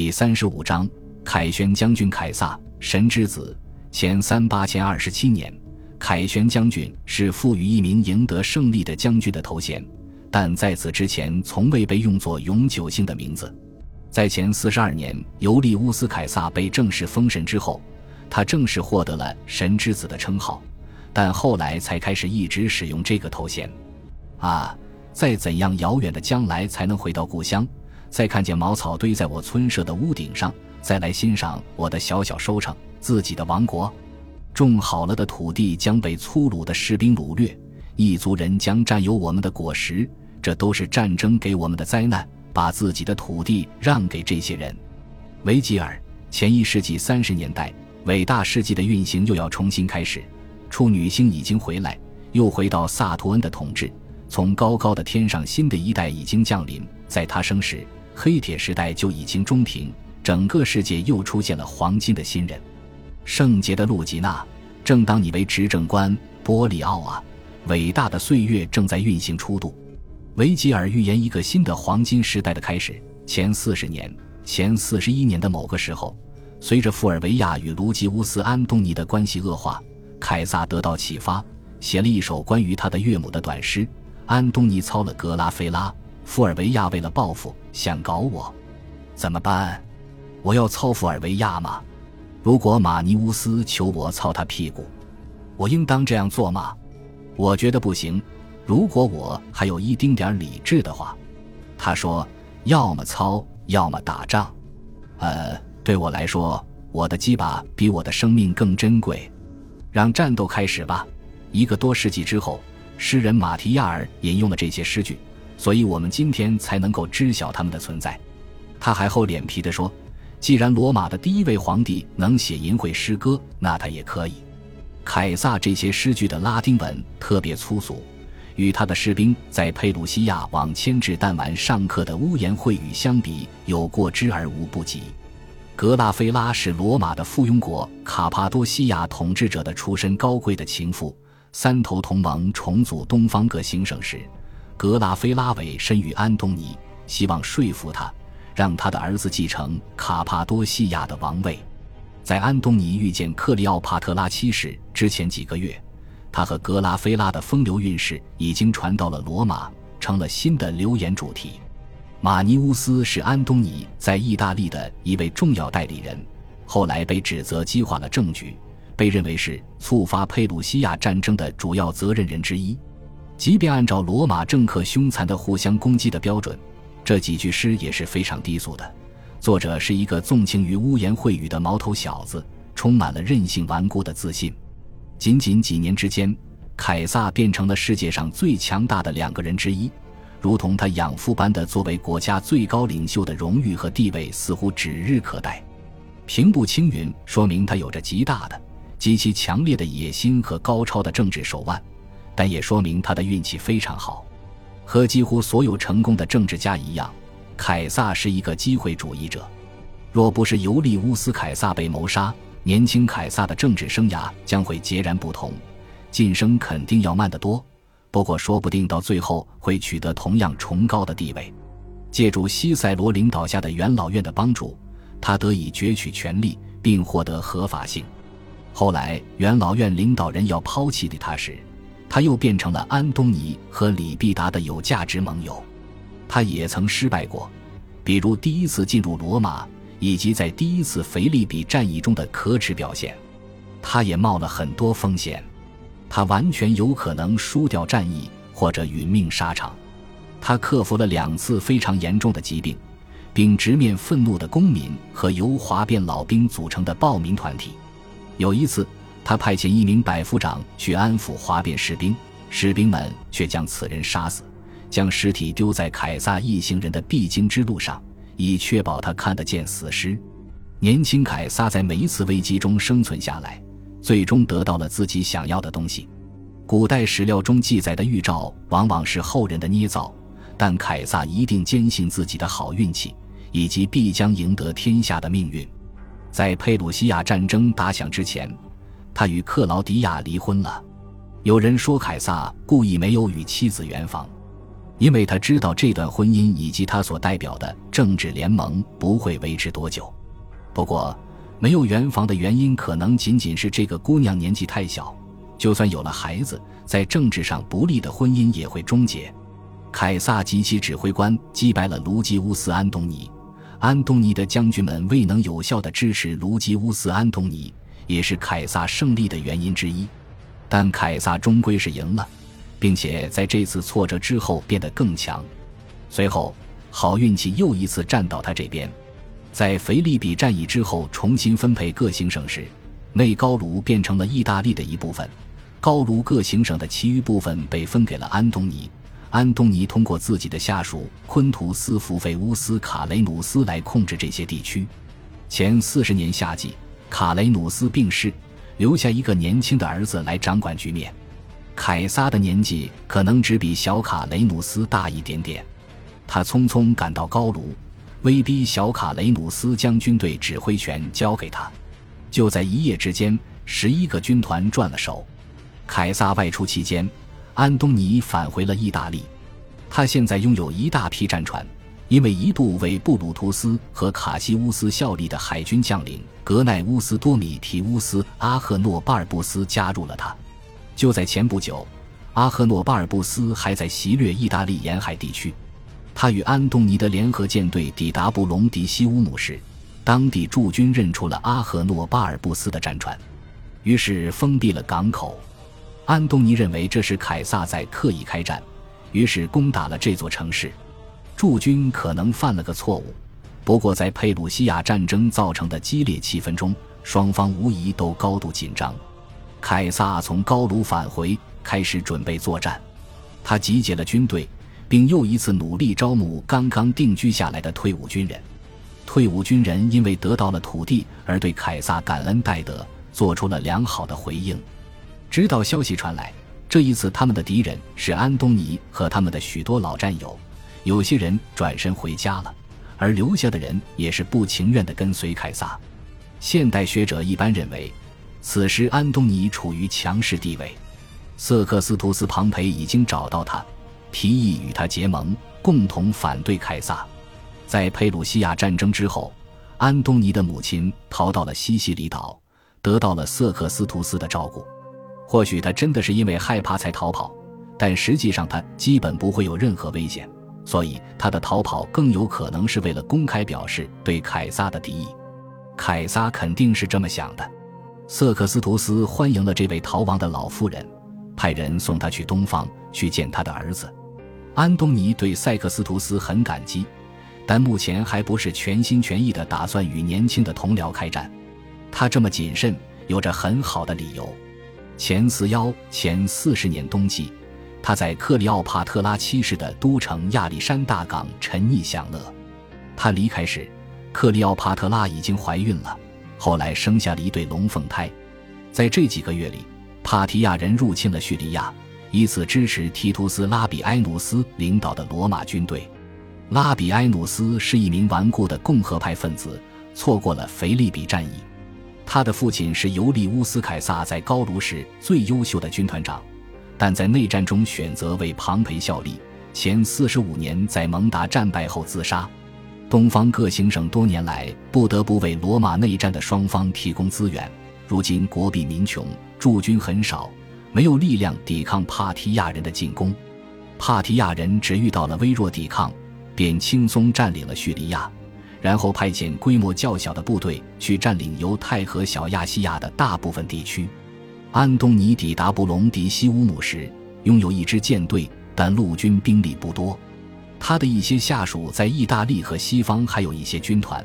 第三十五章，凯旋将军凯撒，神之子。前三八前二十七年，凯旋将军是赋予一名赢得胜利的将军的头衔，但在此之前从未被用作永久性的名字。在前四十二年，尤利乌斯·凯撒被正式封神之后，他正式获得了神之子的称号，但后来才开始一直使用这个头衔。啊，在怎样遥远的将来才能回到故乡？再看见茅草堆在我村舍的屋顶上，再来欣赏我的小小收成。自己的王国，种好了的土地将被粗鲁的士兵掳掠，异族人将占有我们的果实，这都是战争给我们的灾难。把自己的土地让给这些人。维吉尔，前一世纪三十年代，伟大世纪的运行又要重新开始。处女星已经回来，又回到萨图恩的统治。从高高的天上，新的一代已经降临。在他生时。黑铁时代就已经中停，整个世界又出现了黄金的新人，圣洁的路吉娜。正当你为执政官，波里奥啊，伟大的岁月正在运行初度。维吉尔预言一个新的黄金时代的开始。前四十年，前四十一年的某个时候，随着富尔维亚与卢吉乌斯·安东尼的关系恶化，凯撒得到启发，写了一首关于他的岳母的短诗。安东尼操了格拉菲拉。富尔维亚为了报复想搞我，怎么办？我要操富尔维亚吗？如果马尼乌斯求我操他屁股，我应当这样做吗？我觉得不行。如果我还有一丁点理智的话，他说：要么操，要么打仗。呃，对我来说，我的鸡巴比我的生命更珍贵。让战斗开始吧。一个多世纪之后，诗人马提亚尔引用了这些诗句。所以我们今天才能够知晓他们的存在。他还厚脸皮地说：“既然罗马的第一位皇帝能写淫秽诗歌，那他也可以。”凯撒这些诗句的拉丁文特别粗俗，与他的士兵在佩鲁西亚往牵制弹丸上课的污言秽语相比，有过之而无不及。格拉菲拉是罗马的附庸国卡帕多西亚统治者的出身高贵的情妇。三头同盟重组东方各行省时。格拉菲拉韦身于安东尼，希望说服他，让他的儿子继承卡帕多西亚的王位。在安东尼遇见克里奥帕特拉七世之前几个月，他和格拉菲拉的风流韵事已经传到了罗马，成了新的流言主题。马尼乌斯是安东尼在意大利的一位重要代理人，后来被指责激化了政局，被认为是触发佩鲁西亚战争的主要责任人之一。即便按照罗马政客凶残的互相攻击的标准，这几句诗也是非常低俗的。作者是一个纵情于污言秽语的毛头小子，充满了任性顽固的自信。仅仅几年之间，凯撒变成了世界上最强大的两个人之一，如同他养父般的作为国家最高领袖的荣誉和地位似乎指日可待。平步青云说明他有着极大的、极其强烈的野心和高超的政治手腕。但也说明他的运气非常好，和几乎所有成功的政治家一样，凯撒是一个机会主义者。若不是尤利乌斯·凯撒被谋杀，年轻凯撒的政治生涯将会截然不同，晋升肯定要慢得多。不过，说不定到最后会取得同样崇高的地位。借助西塞罗领导下的元老院的帮助，他得以攫取权力并获得合法性。后来，元老院领导人要抛弃他时，他又变成了安东尼和李必达的有价值盟友，他也曾失败过，比如第一次进入罗马，以及在第一次腓力比战役中的可耻表现。他也冒了很多风险，他完全有可能输掉战役或者殒命沙场。他克服了两次非常严重的疾病，并直面愤怒的公民和由哗变老兵组成的暴民团体。有一次。他派遣一名百夫长去安抚哗变士兵，士兵们却将此人杀死，将尸体丢在凯撒一行人的必经之路上，以确保他看得见死尸。年轻凯撒在每一次危机中生存下来，最终得到了自己想要的东西。古代史料中记载的预兆往往是后人的捏造，但凯撒一定坚信自己的好运气以及必将赢得天下的命运。在佩鲁西亚战争打响之前。他与克劳迪亚离婚了。有人说凯撒故意没有与妻子圆房。因为他知道这段婚姻以及他所代表的政治联盟不会维持多久。不过，没有圆房的原因可能仅仅是这个姑娘年纪太小，就算有了孩子，在政治上不利的婚姻也会终结。凯撒及其指挥官击败了卢基乌斯·安东尼，安东尼的将军们未能有效地支持卢基乌斯·安东尼，也是凯撒胜利的原因之一。但凯撒终归是赢了。并且在这次挫折之后变得更强，随后好运气又一次站到他这边。在腓利比战役之后重新分配各行省时，内高卢变成了意大利的一部分，高卢各行省的其余部分被分给了安东尼。安东尼通过自己的下属昆图斯·福费乌斯·卡雷努斯来控制这些地区。前四十年夏季，卡雷努斯病逝，留下一个年轻的儿子来掌管局面。凯撒的年纪可能只比小卡雷努斯大一点点，他匆匆赶到高卢，威逼小卡雷努斯将军队指挥权交给他。就在一夜之间，十一个军团转了手。凯撒外出期间，安东尼返回了意大利。他现在拥有一大批战船，因为一度为布鲁图斯和卡西乌斯效力的海军将领格奈乌斯多米提乌斯阿赫诺巴尔布斯加入了他。就在前不久，阿赫诺巴尔布斯还在袭掠意大利沿海地区。他与安东尼的联合舰队抵达布隆迪西乌姆时，当地驻军认出了阿赫诺巴尔布斯的战船，于是封闭了港口。安东尼认为这是凯撒在刻意开战，于是攻打了这座城市。驻军可能犯了个错误，不过在佩鲁西亚战争造成的激烈气氛中，双方无疑都高度紧张。凯撒从高卢返回，开始准备作战。他集结了军队，并又一次努力招募刚刚定居下来的退伍军人。退伍军人因为得到了土地而对凯撒感恩戴德，做出了良好的回应。直到消息传来，这一次他们的敌人是安东尼和他们的许多老战友。有些人转身回家了，而留下的人也是不情愿地跟随凯撒。现代学者一般认为。此时，安东尼处于强势地位，瑟克斯图斯·庞培已经找到他，提议与他结盟，共同反对凯撒。在佩鲁西亚战争之后，安东尼的母亲逃到了西西里岛，得到了瑟克斯图斯的照顾。或许他真的是因为害怕才逃跑，但实际上他基本不会有任何危险，所以他的逃跑更有可能是为了公开表示对凯撒的敌意。凯撒肯定是这么想的。瑟克斯图斯欢迎了这位逃亡的老妇人，派人送她去东方去见他的儿子。安东尼对塞克斯图斯很感激，但目前还不是全心全意的打算与年轻的同僚开战。他这么谨慎，有着很好的理由。前四幺前四十年冬季，他在克里奥帕特拉七世的都城亚历山大港沉溺享乐。他离开时，克里奥帕特拉已经怀孕了。后来生下了一对龙凤胎，在这几个月里，帕提亚人入侵了叙利亚，以此支持提图斯·拉比埃努斯领导的罗马军队。拉比埃努斯是一名顽固的共和派分子，错过了腓力比战役。他的父亲是尤利乌斯·凯撒在高卢时最优秀的军团长，但在内战中选择为庞培效力。前四十五年在蒙达战败后自杀。东方各行省多年来不得不为罗马内战的双方提供资源，如今国比民穷，驻军很少，没有力量抵抗帕提亚人的进攻。帕提亚人只遇到了微弱抵抗，便轻松占领了叙利亚，然后派遣规模较小的部队去占领犹太和小亚细亚的大部分地区。安东尼抵达布隆迪西乌姆时，拥有一支舰队，但陆军兵力不多。他的一些下属在意大利和西方还有一些军团，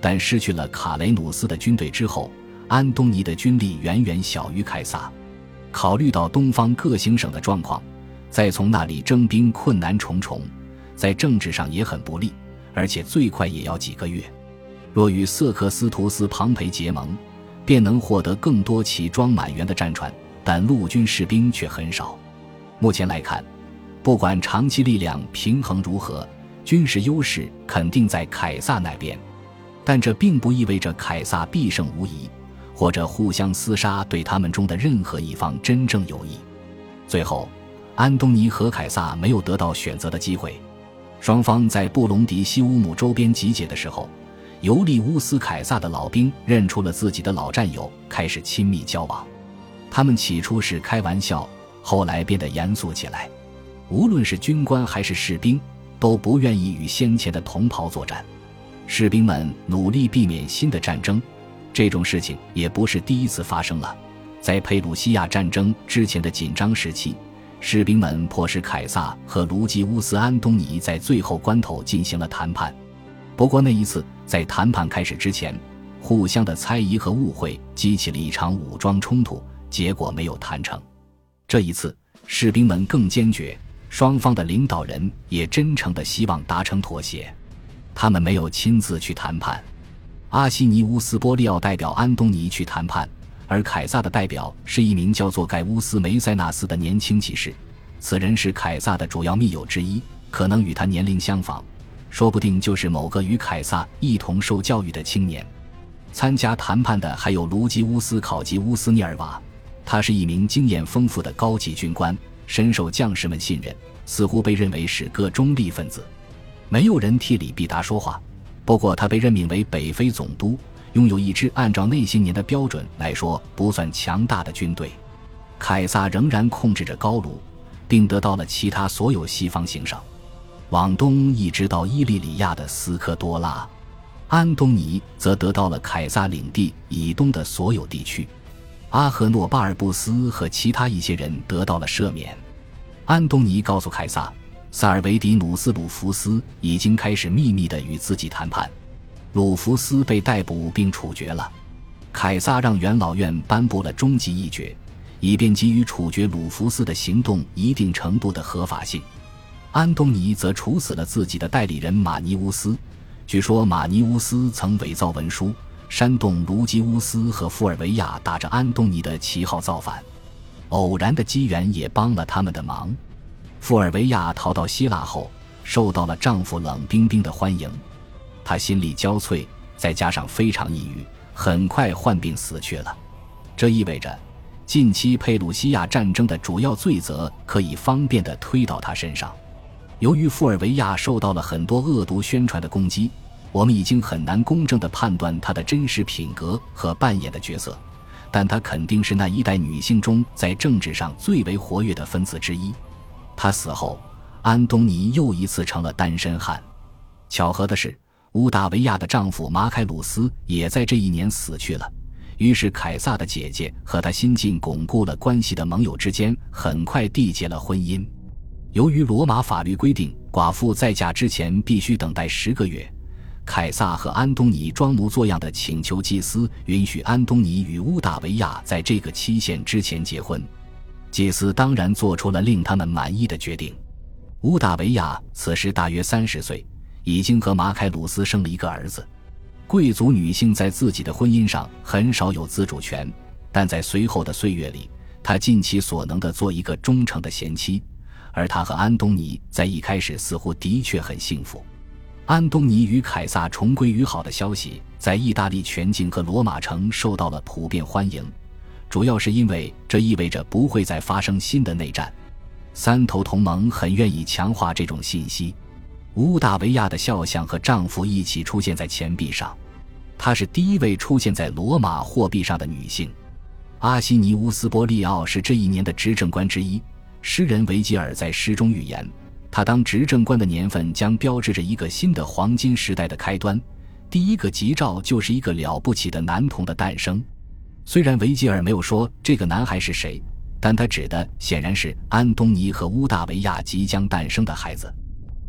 但失去了卡雷努斯的军队之后，安东尼的军力远远小于凯撒。考虑到东方各行省的状况，再从那里征兵困难重重，在政治上也很不利，而且最快也要几个月。若与瑟克斯图斯·庞培结盟，便能获得更多起装满员的战船，但陆军士兵却很少。目前来看。不管长期力量平衡如何，军事优势肯定在凯撒那边，但这并不意味着凯撒必胜无疑，或者互相厮杀对他们中的任何一方真正有益。最后，安东尼和凯撒没有得到选择的机会。双方在布隆迪西乌姆周边集结的时候，尤利乌斯·凯撒的老兵认出了自己的老战友，开始亲密交往。他们起初是开玩笑，后来变得严肃起来。无论是军官还是士兵，都不愿意与先前的同袍作战。士兵们努力避免新的战争，这种事情也不是第一次发生了。在佩鲁西亚战争之前的紧张时期。士兵们迫使凯撒和卢基乌斯·安东尼在最后关头进行了谈判。不过那一次，在谈判开始之前，互相的猜疑和误会激起了一场武装冲突，结果没有谈成。这一次，士兵们更坚决，双方的领导人也真诚地希望达成妥协。他们没有亲自去谈判，阿西尼乌斯·波利奥代表安东尼去谈判。而凯撒的代表是一名叫做盖乌斯·梅塞纳斯的年轻骑士，此人是凯撒的主要密友之一，可能与他年龄相仿，说不定就是某个与凯撒一同受教育的青年。参加谈判的还有卢基乌斯·考吉乌斯·涅尔瓦，他是一名经验丰富的高级军官，深受将士们信任，似乎被认为是个中立分子。没有人替李必达说话，不过他被任命为北非总督。拥有一支按照那些年的标准来说不算强大的军队，凯撒仍然控制着高卢，并得到了其他所有西方行省，往东一直到伊利里亚的斯科多拉。安东尼则得到了凯撒领地以东的所有地区，阿赫诺巴尔布斯和其他一些人得到了赦免。安东尼告诉凯撒，萨尔维迪努斯鲁福斯已经开始秘密的与自己谈判。鲁弗斯被逮捕并处决了，凯撒让元老院颁布了终极议决，以便给予处决鲁弗斯的行动一定程度的合法性。安东尼则处死了自己的代理人马尼乌斯。据说马尼乌斯曾伪造文书，煽动卢基乌斯和富尔维亚打着安东尼的旗号造反。偶然的机缘也帮了他们的忙。富尔维亚逃到希腊后，受到了丈夫冷冰冰的欢迎。她心力交瘁，再加上非常抑郁，很快患病死去了。这意味着，近期佩鲁西亚战争的主要罪责可以方便地推到她身上。由于富尔维亚受到了很多恶毒宣传的攻击，我们已经很难公正地判断他的真实品格和扮演的角色。但她肯定是那一代女性中在政治上最为活跃的分子之一。她死后，安东尼又一次成了单身汉。巧合的是。乌达维亚的丈夫马凯鲁斯也在这一年死去了，于是凯撒的姐姐和他新近巩固了关系的盟友之间很快缔结了婚姻。由于罗马法律规定，寡妇在嫁之前必须等待十个月，凯撒和安东尼装模作样的请求祭司允许安东尼与乌达维亚在这个期限之前结婚。祭司当然做出了令他们满意的决定。乌达维亚此时大约三十岁。已经和马凯鲁斯生了一个儿子。贵族女性在自己的婚姻上很少有自主权，但在随后的岁月里，她尽其所能地做一个忠诚的贤妻。而她和安东尼在一开始似乎的确很幸福。安东尼与凯撒重归于好的消息在意大利全境和罗马城受到了普遍欢迎，主要是因为这意味着不会再发生新的内战。三头同盟很愿意强化这种信息。乌达维亚的肖像和丈夫一起出现在钱币上，她是第一位出现在罗马货币上的女性。阿西尼乌斯·波利奥是这一年的执政官之一。诗人维吉尔在诗中预言，他当执政官的年份将标志着一个新的黄金时代的开端。第一个吉兆就是一个了不起的男童的诞生。虽然维吉尔没有说这个男孩是谁，但他指的显然是安东尼和乌达维亚即将诞生的孩子。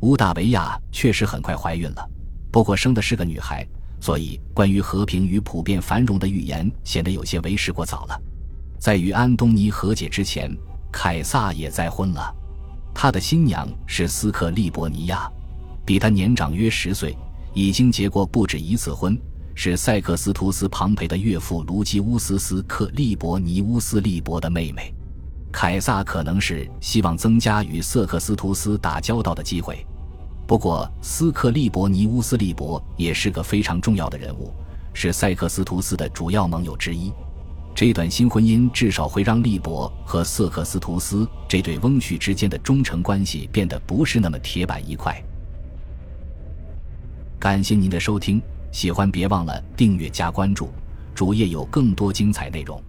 乌达维亚确实很快怀孕了，不过生的是个女孩，所以关于和平与普遍繁荣的预言显得有些为时过早了。在与安东尼和解之前，凯撒也再婚了，他的新娘是斯克利伯尼亚，比他年长约十岁，已经结过不止一次婚，是塞克斯图斯·庞培的岳父卢基乌斯·斯克利伯尼乌斯利伯的妹妹。凯撒可能是希望增加与瑟克斯图斯打交道的机会。不过，斯克利伯尼乌斯利伯也是个非常重要的人物，是塞克斯图斯的主要盟友之一。这段新婚姻至少会让利伯和瑟克斯图斯这对翁婿之间的忠诚关系变得不是那么铁板一块。感谢您的收听，喜欢别忘了订阅加关注，主页有更多精彩内容。